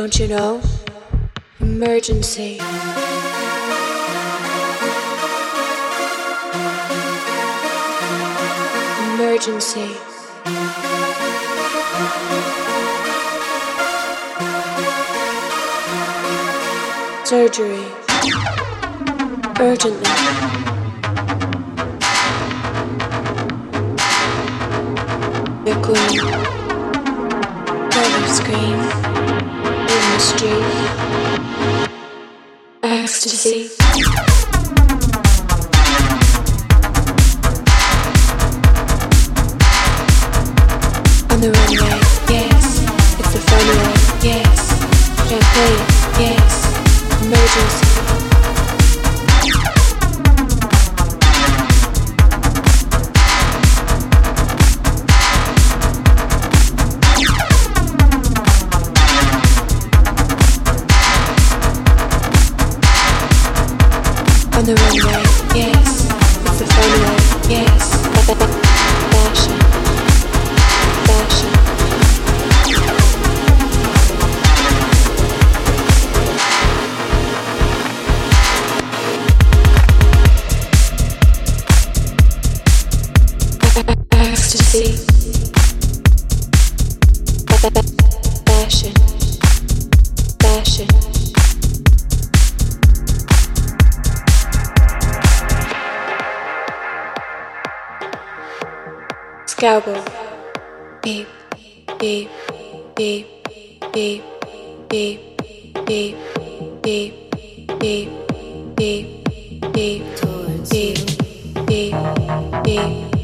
don't you know? Emergency. Emergency. Surgery. Urgently. Your queen. Never scream. Ecstasy. On the runway, yes. It's the yes. Champagne, yes. Emergency. The runway, yes. It's the funway, yes. Scalpel. Beep, beep, beep, beep, beep, beep, beep, beep, beep, beep, beep, beep, beep,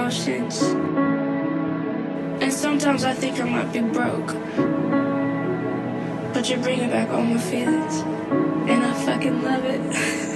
emotions. And sometimes I think I might be broke. But you're bringing back all my feelings. And I fucking love it.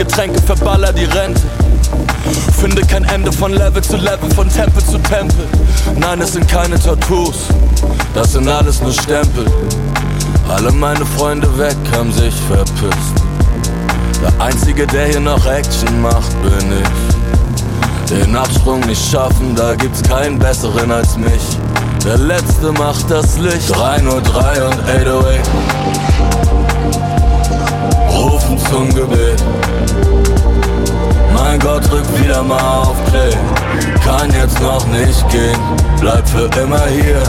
Getränke, verballer die Rente. Finde kein Ende von Level zu Level, von Tempel zu Tempel. Nein, es sind keine Tattoos, das sind alles nur Stempel. Alle meine Freunde weg haben sich verpisst. Der Einzige, der hier noch Action macht, bin ich. Den Absprung nicht schaffen, da gibt's keinen besseren als mich. Der Letzte macht das Licht. 3 Uhr 3 und 808. Zum Gebet. Mein Gott, drück wieder mal auf Play. Kann jetzt noch nicht gehen, bleib für immer hier.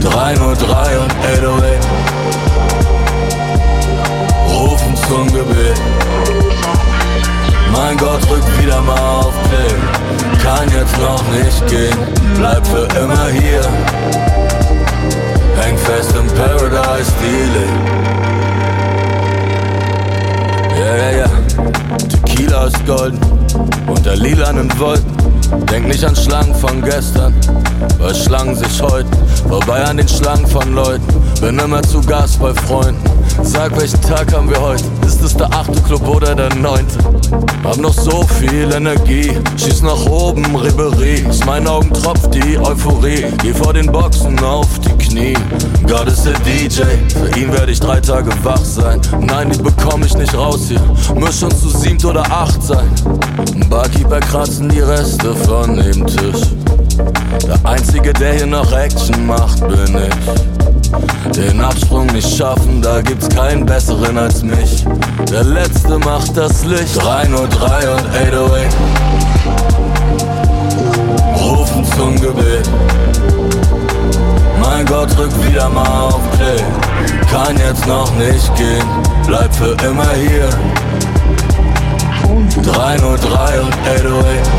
303 und 808 rufen zum Gebet. Mein Gott, drück wieder mal auf Play. Kann jetzt noch nicht gehen, bleib für immer hier. Häng fest im Paradise Dealing. Ja, ja, ja. Tequila ist golden unter lilanen Wolken. Denk nicht an Schlangen von gestern, weil Schlangen sich heute vorbei an den Schlangen von Leuten. Bin immer zu Gast bei Freunden. Sag, welchen Tag haben wir heute? Ist es der achte Club oder der neunte? Hab noch so viel Energie, schieß nach oben, Ribery. Aus meinen Augen tropft die Euphorie. Geh vor den Boxen auf die Knie. Gott ist der DJ, für ihn werde ich drei Tage wach sein. Nein, die bekomm ich nicht raus hier. Muss schon zu siebt oder acht sein. Barkeeper kratzen die Reste von dem Tisch. Der Einzige, der hier noch Action macht, bin ich. Den Absprung nicht schaffen, da gibt's keinen besseren als mich. Der Letzte macht das Licht. 303 und 808 rufen zum Gebet. Mein Gott, drück wieder mal auf Play. Kann jetzt noch nicht gehen, bleib für immer hier. 303 und 808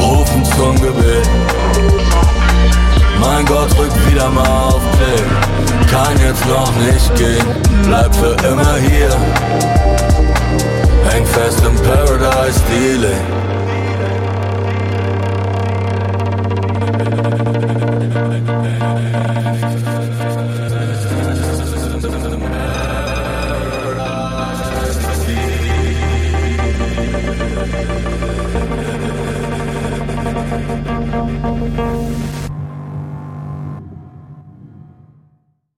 rufen zum Gebet. Mein Gott rückt wieder mal auf Play. Kann jetzt noch nicht gehen, bleib für immer hier. Häng fest im Paradise Dealing.